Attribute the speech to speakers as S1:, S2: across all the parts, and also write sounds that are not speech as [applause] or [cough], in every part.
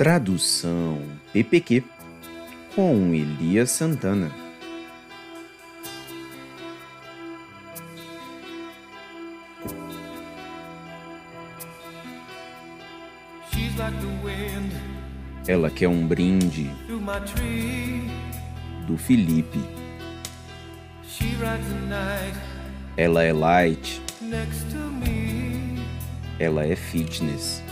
S1: Tradução PPQ com Elias Santana. Ela quer um brinde do Felipe. Ela é light. Ela é fitness.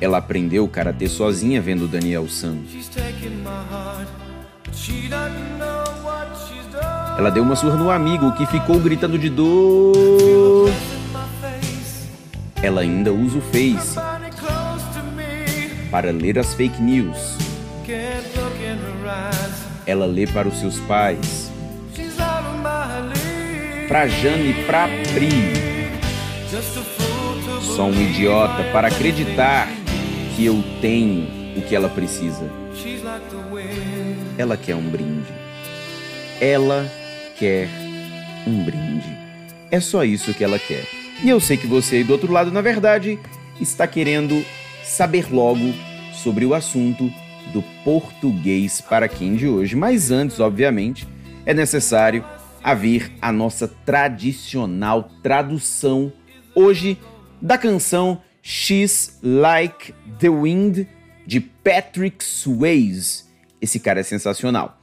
S1: Ela aprendeu karatê sozinha vendo Daniel San. Ela deu uma surra no amigo que ficou gritando de dor. Ela ainda usa o Face para ler as fake news. Ela lê para os seus pais. Pra Jane e pra Pri. Sou um idiota para acreditar que eu tenho o que ela precisa. Ela quer um brinde. Ela quer um brinde. É só isso que ela quer. E eu sei que você aí do outro lado, na verdade, está querendo saber logo sobre o assunto do português para quem de hoje. Mas antes, obviamente, é necessário haver a nossa tradicional tradução hoje da canção She's Like the Wind de Patrick Swayze. Esse cara é sensacional.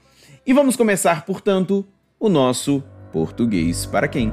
S1: E vamos começar, portanto, o nosso português para quem?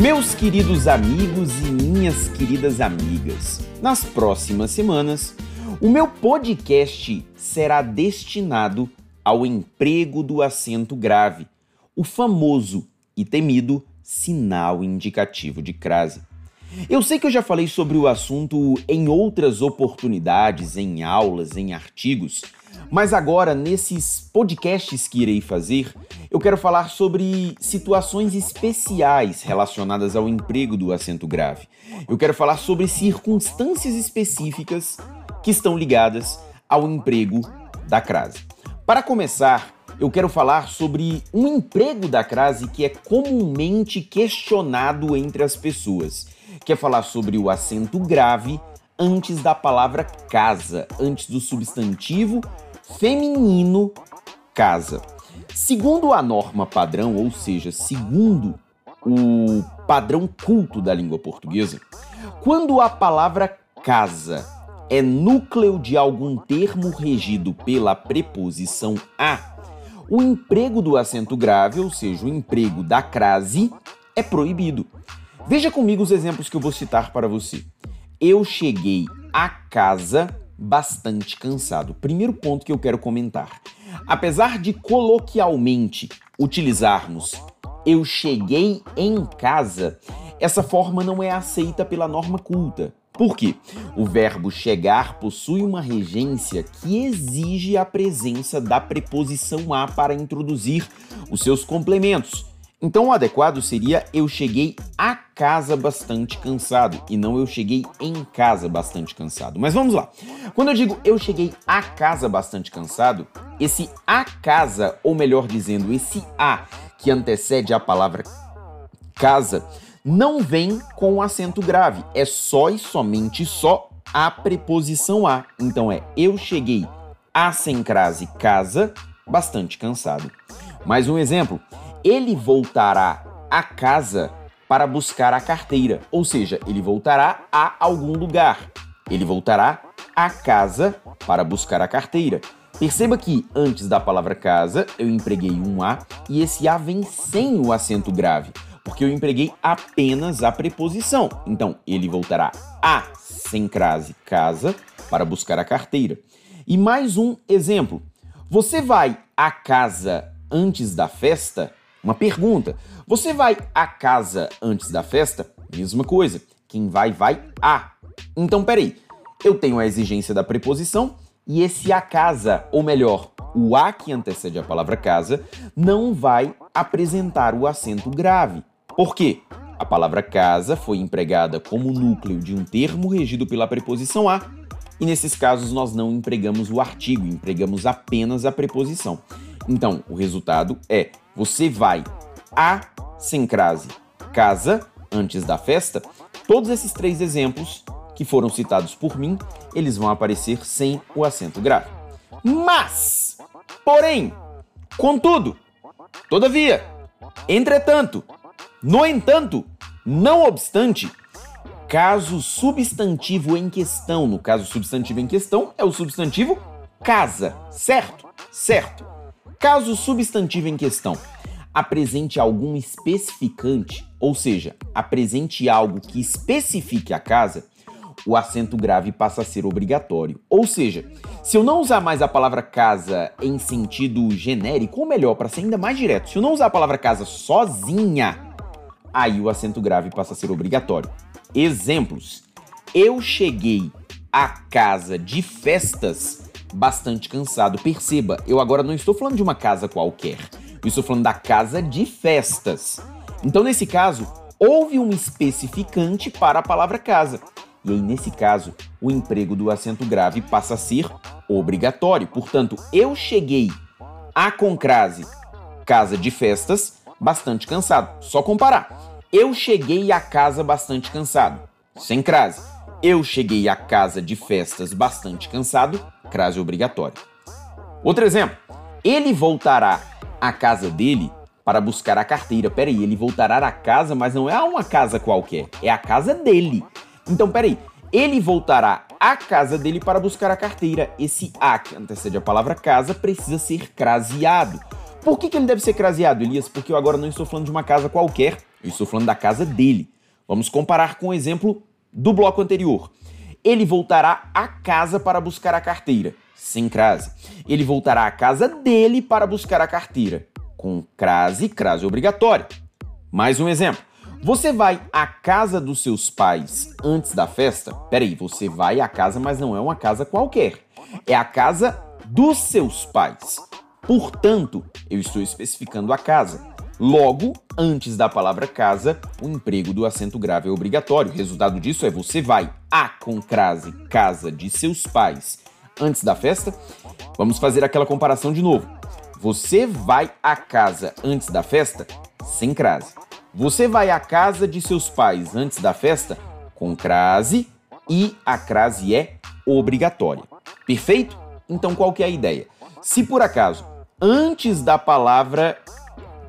S1: Meus queridos amigos e minhas queridas amigas, nas próximas semanas, o meu podcast será destinado ao emprego do acento grave, o famoso e temido sinal indicativo de crase. Eu sei que eu já falei sobre o assunto em outras oportunidades, em aulas, em artigos, mas agora, nesses podcasts que irei fazer, eu quero falar sobre situações especiais relacionadas ao emprego do acento grave. Eu quero falar sobre circunstâncias específicas que estão ligadas ao emprego da crase. Para começar, eu quero falar sobre um emprego da crase que é comumente questionado entre as pessoas. Quer falar sobre o acento grave antes da palavra casa, antes do substantivo feminino casa. Segundo a norma padrão, ou seja, segundo o padrão culto da língua portuguesa, quando a palavra casa é núcleo de algum termo regido pela preposição a, o emprego do acento grave, ou seja, o emprego da crase, é proibido. Veja comigo os exemplos que eu vou citar para você. Eu cheguei a casa bastante cansado. Primeiro ponto que eu quero comentar. Apesar de coloquialmente utilizarmos eu cheguei em casa, essa forma não é aceita pela norma culta. Por quê? O verbo chegar possui uma regência que exige a presença da preposição a para introduzir os seus complementos. Então o adequado seria eu cheguei a casa bastante cansado e não eu cheguei em casa bastante cansado. Mas vamos lá. Quando eu digo eu cheguei a casa bastante cansado, esse a casa, ou melhor dizendo, esse a que antecede a palavra casa, não vem com acento grave. É só e somente só a preposição a. Então é eu cheguei a sem crase casa bastante cansado. Mais um exemplo ele voltará a casa para buscar a carteira, ou seja, ele voltará a algum lugar. Ele voltará a casa para buscar a carteira. Perceba que antes da palavra casa eu empreguei um A e esse A vem sem o acento grave. porque eu empreguei apenas a preposição. Então, ele voltará a sem crase casa para buscar a carteira. E mais um exemplo. Você vai à casa antes da festa? Uma pergunta. Você vai à casa antes da festa? Mesma coisa. Quem vai, vai a. Então, peraí. Eu tenho a exigência da preposição e esse a casa, ou melhor, o a que antecede a palavra casa, não vai apresentar o acento grave. Por quê? A palavra casa foi empregada como núcleo de um termo regido pela preposição a, e nesses casos nós não empregamos o artigo, empregamos apenas a preposição. Então, o resultado é: você vai a sem crase casa antes da festa. Todos esses três exemplos que foram citados por mim, eles vão aparecer sem o acento grave. Mas, porém, contudo, todavia, entretanto, no entanto, não obstante, caso substantivo em questão, no caso substantivo em questão é o substantivo casa, certo? Certo. Caso substantivo em questão apresente algum especificante, ou seja, apresente algo que especifique a casa, o acento grave passa a ser obrigatório. Ou seja, se eu não usar mais a palavra casa em sentido genérico, ou melhor, para ser ainda mais direto, se eu não usar a palavra casa sozinha, aí o acento grave passa a ser obrigatório. Exemplos: Eu cheguei à casa de festas bastante cansado. Perceba, eu agora não estou falando de uma casa qualquer. Eu estou falando da casa de festas. Então, nesse caso, houve um especificante para a palavra casa. E aí, nesse caso, o emprego do acento grave passa a ser obrigatório. Portanto, eu cheguei à concrase casa de festas bastante cansado. Só comparar. Eu cheguei à casa bastante cansado. Sem crase. Eu cheguei à casa de festas bastante cansado. Crase obrigatório. Outro exemplo. Ele voltará à casa dele para buscar a carteira. Peraí, ele voltará à casa, mas não é uma casa qualquer. É a casa dele. Então, peraí. Ele voltará à casa dele para buscar a carteira. Esse a que antecede a palavra casa precisa ser craseado. Por que, que ele deve ser craseado, Elias? Porque eu agora não estou falando de uma casa qualquer, eu estou falando da casa dele. Vamos comparar com o exemplo do bloco anterior. Ele voltará à casa para buscar a carteira, sem crase. Ele voltará à casa dele para buscar a carteira, com crase, crase obrigatória. Mais um exemplo. Você vai à casa dos seus pais antes da festa? Peraí, você vai à casa, mas não é uma casa qualquer. É a casa dos seus pais. Portanto, eu estou especificando a casa. Logo, antes da palavra casa, o emprego do acento grave é obrigatório. O resultado disso é você vai à com crase casa de seus pais antes da festa. Vamos fazer aquela comparação de novo. Você vai à casa antes da festa sem crase. Você vai à casa de seus pais antes da festa com crase e a crase é obrigatória. Perfeito? Então qual que é a ideia? Se por acaso antes da palavra,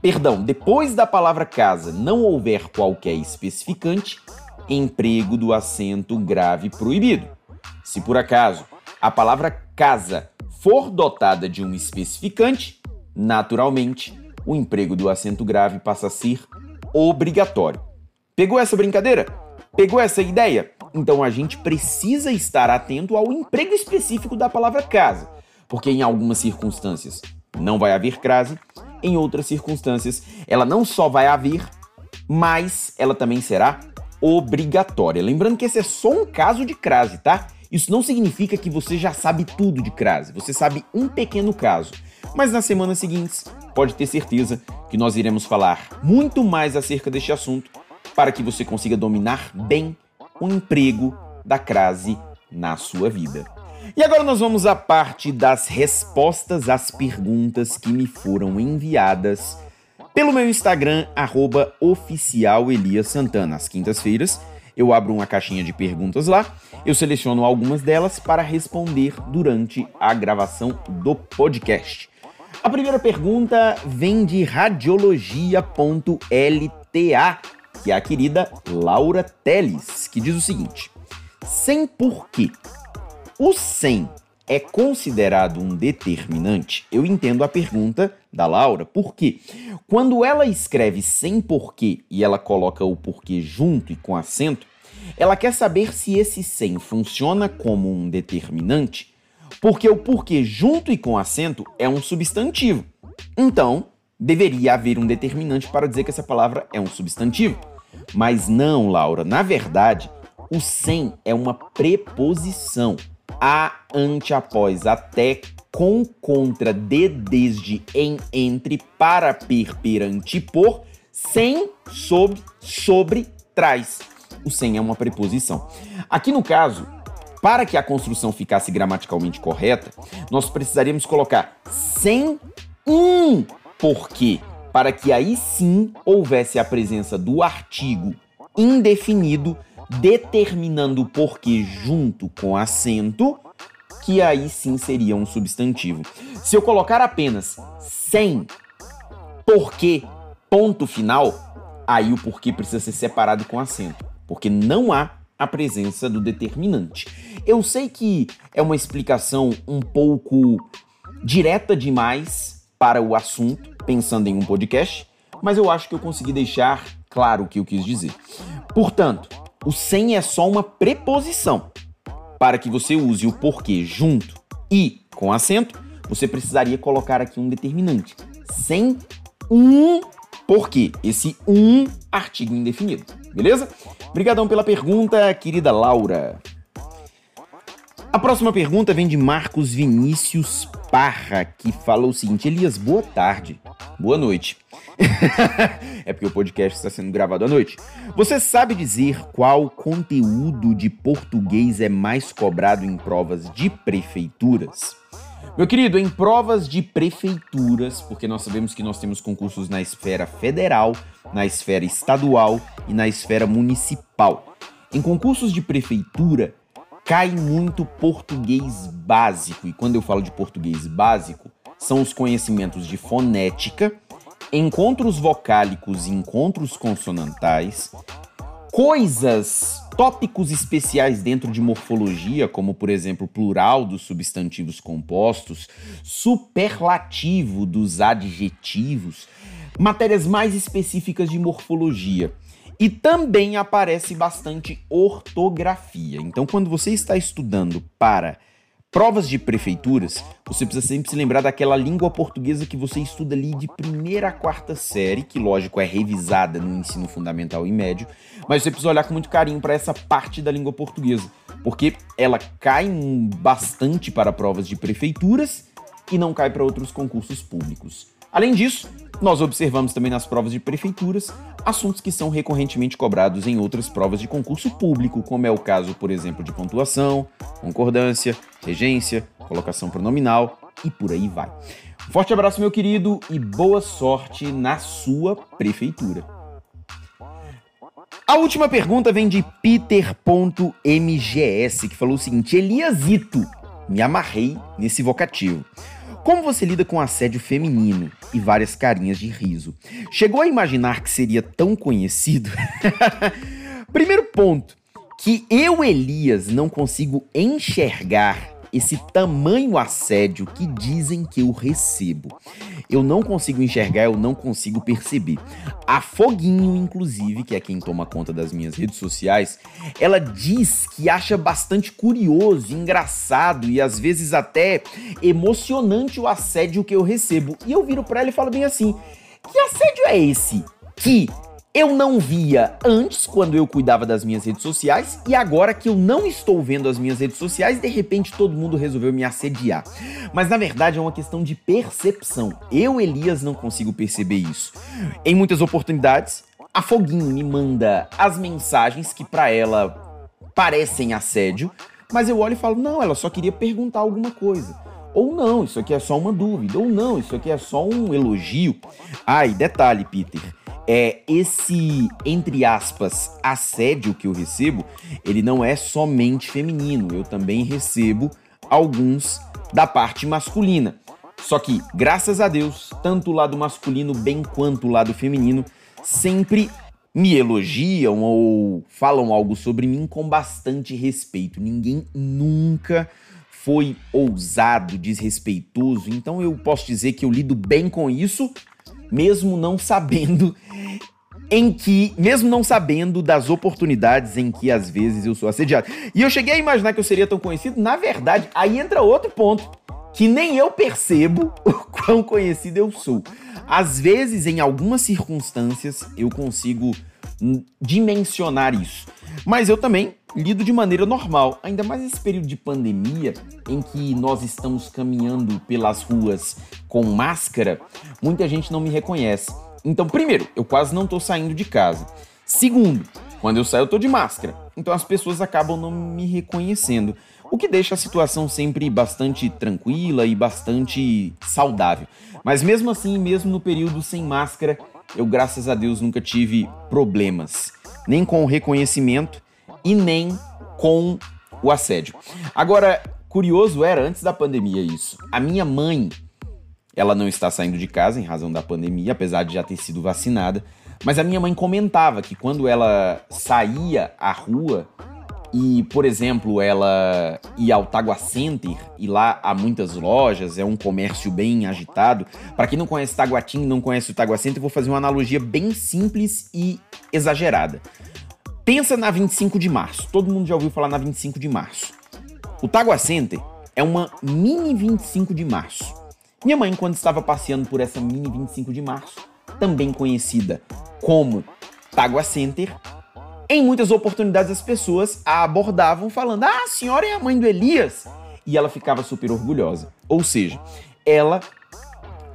S1: perdão, depois da palavra casa não houver qualquer especificante, emprego do acento grave proibido. Se por acaso a palavra casa for dotada de um especificante, naturalmente o emprego do acento grave passa a ser obrigatório. Pegou essa brincadeira? Pegou essa ideia? Então a gente precisa estar atento ao emprego específico da palavra casa, porque em algumas circunstâncias não vai haver crase, em outras circunstâncias ela não só vai haver, mas ela também será obrigatória. Lembrando que esse é só um caso de crase, tá? Isso não significa que você já sabe tudo de crase, você sabe um pequeno caso. Mas nas semanas seguintes, pode ter certeza que nós iremos falar muito mais acerca deste assunto para que você consiga dominar bem o emprego da crase na sua vida. E agora nós vamos à parte das respostas às perguntas que me foram enviadas pelo meu Instagram, arroba. Às quintas-feiras eu abro uma caixinha de perguntas lá, eu seleciono algumas delas para responder durante a gravação do podcast. A primeira pergunta vem de radiologia.lta, que é a querida Laura Teles, que diz o seguinte: sem porquê. O sem é considerado um determinante? Eu entendo a pergunta da Laura, porque quando ela escreve sem porquê e ela coloca o porquê junto e com acento, ela quer saber se esse sem funciona como um determinante, porque o porquê junto e com acento é um substantivo. Então, deveria haver um determinante para dizer que essa palavra é um substantivo. Mas não, Laura, na verdade, o sem é uma preposição. A, ante, após, até, com, contra, de, desde, em, entre, para, per, perante, por, sem, sob, sobre, traz. O sem é uma preposição. Aqui no caso, para que a construção ficasse gramaticalmente correta, nós precisaríamos colocar sem um porquê, para que aí sim houvesse a presença do artigo indefinido determinando o porquê junto com acento, que aí sim seria um substantivo. Se eu colocar apenas sem porquê, ponto final, aí o porquê precisa ser separado com acento, porque não há a presença do determinante. Eu sei que é uma explicação um pouco direta demais para o assunto, pensando em um podcast, mas eu acho que eu consegui deixar claro o que eu quis dizer. Portanto, o sem é só uma preposição. Para que você use o porquê junto e com acento, você precisaria colocar aqui um determinante. Sem um porquê. Esse um artigo indefinido. Beleza? Obrigadão pela pergunta, querida Laura. A próxima pergunta vem de Marcos Vinícius Parra, que falou o seguinte: Elias, boa tarde. Boa noite. [laughs] é porque o podcast está sendo gravado à noite. Você sabe dizer qual conteúdo de português é mais cobrado em provas de prefeituras? Meu querido, em provas de prefeituras, porque nós sabemos que nós temos concursos na esfera federal, na esfera estadual e na esfera municipal. Em concursos de prefeitura, cai muito português básico. E quando eu falo de português básico, são os conhecimentos de fonética, encontros vocálicos e encontros consonantais, coisas, tópicos especiais dentro de morfologia, como por exemplo plural dos substantivos compostos, superlativo dos adjetivos, matérias mais específicas de morfologia. E também aparece bastante ortografia. Então, quando você está estudando para Provas de prefeituras, você precisa sempre se lembrar daquela língua portuguesa que você estuda ali de primeira a quarta série, que lógico é revisada no ensino fundamental e médio, mas você precisa olhar com muito carinho para essa parte da língua portuguesa, porque ela cai bastante para provas de prefeituras e não cai para outros concursos públicos. Além disso, nós observamos também nas provas de prefeituras assuntos que são recorrentemente cobrados em outras provas de concurso público, como é o caso, por exemplo, de pontuação, concordância, regência, colocação pronominal e por aí vai. Forte abraço, meu querido, e boa sorte na sua prefeitura. A última pergunta vem de Peter.mgs, que falou o seguinte: Eliasito, me amarrei nesse vocativo. Como você lida com assédio feminino e várias carinhas de riso? Chegou a imaginar que seria tão conhecido? [laughs] Primeiro ponto, que eu, Elias, não consigo enxergar esse tamanho assédio que dizem que eu recebo. Eu não consigo enxergar, eu não consigo perceber. A Foguinho, inclusive, que é quem toma conta das minhas redes sociais, ela diz que acha bastante curioso, engraçado e às vezes até emocionante o assédio que eu recebo. E eu viro para ela e falo bem assim: que assédio é esse? Que eu não via antes, quando eu cuidava das minhas redes sociais, e agora que eu não estou vendo as minhas redes sociais, de repente todo mundo resolveu me assediar. Mas na verdade é uma questão de percepção. Eu, Elias, não consigo perceber isso. Em muitas oportunidades, a Foguinho me manda as mensagens que para ela parecem assédio, mas eu olho e falo: não, ela só queria perguntar alguma coisa. Ou não, isso aqui é só uma dúvida. Ou não, isso aqui é só um elogio. E detalhe, Peter é esse, entre aspas, assédio que eu recebo, ele não é somente feminino, eu também recebo alguns da parte masculina. Só que, graças a Deus, tanto o lado masculino bem quanto o lado feminino sempre me elogiam ou falam algo sobre mim com bastante respeito. Ninguém nunca foi ousado, desrespeitoso. Então eu posso dizer que eu lido bem com isso, mesmo não sabendo em que, mesmo não sabendo das oportunidades em que às vezes eu sou assediado. E eu cheguei a imaginar que eu seria tão conhecido, na verdade, aí entra outro ponto, que nem eu percebo [laughs] o quão conhecido eu sou. Às vezes, em algumas circunstâncias, eu consigo dimensionar isso. Mas eu também lido de maneira normal, ainda mais nesse período de pandemia em que nós estamos caminhando pelas ruas com máscara, muita gente não me reconhece. Então, primeiro, eu quase não estou saindo de casa. Segundo, quando eu saio eu tô de máscara. Então as pessoas acabam não me reconhecendo, o que deixa a situação sempre bastante tranquila e bastante saudável. Mas mesmo assim, mesmo no período sem máscara, eu graças a Deus nunca tive problemas, nem com o reconhecimento e nem com o assédio. Agora, curioso era antes da pandemia isso. A minha mãe, ela não está saindo de casa em razão da pandemia, apesar de já ter sido vacinada, mas a minha mãe comentava que quando ela saía à rua e, por exemplo, ela ia ao Tagua Center e lá há muitas lojas, é um comércio bem agitado. Para quem não conhece Taguatinga, não conhece o Tagua Center, vou fazer uma analogia bem simples e exagerada. Pensa na 25 de março. Todo mundo já ouviu falar na 25 de março. O Tagua Center é uma mini 25 de março. Minha mãe, quando estava passeando por essa mini 25 de março, também conhecida como Tagua Center, em muitas oportunidades as pessoas a abordavam falando: Ah, a senhora é a mãe do Elias. E ela ficava super orgulhosa. Ou seja, ela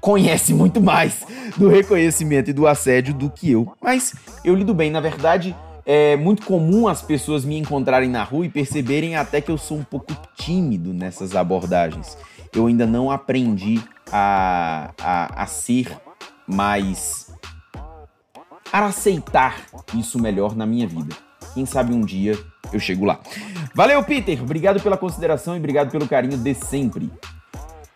S1: conhece muito mais do reconhecimento e do assédio do que eu. Mas eu lido bem, na verdade. É muito comum as pessoas me encontrarem na rua e perceberem até que eu sou um pouco tímido nessas abordagens. Eu ainda não aprendi a, a, a ser mais a aceitar isso melhor na minha vida. Quem sabe um dia eu chego lá. Valeu, Peter! Obrigado pela consideração e obrigado pelo carinho de sempre.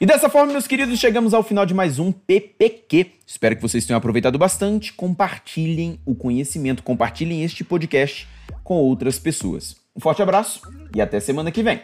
S1: E dessa forma, meus queridos, chegamos ao final de mais um PPQ. Espero que vocês tenham aproveitado bastante. Compartilhem o conhecimento, compartilhem este podcast com outras pessoas. Um forte abraço e até semana que vem.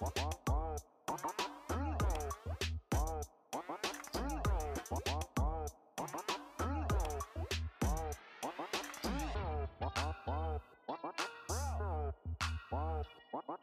S1: What? What?